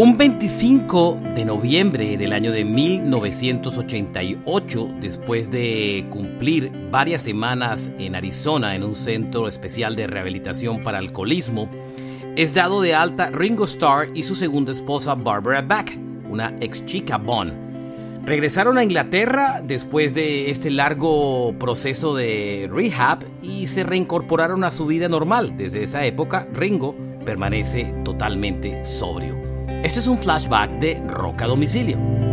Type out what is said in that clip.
Un 25 de noviembre del año de 1988, después de cumplir varias semanas en Arizona en un centro especial de rehabilitación para alcoholismo, es dado de alta Ringo Starr y su segunda esposa Barbara Back, una ex chica Bond. Regresaron a Inglaterra después de este largo proceso de rehab y se reincorporaron a su vida normal. Desde esa época, Ringo permanece totalmente sobrio. Este es un flashback de Rock a Domicilio.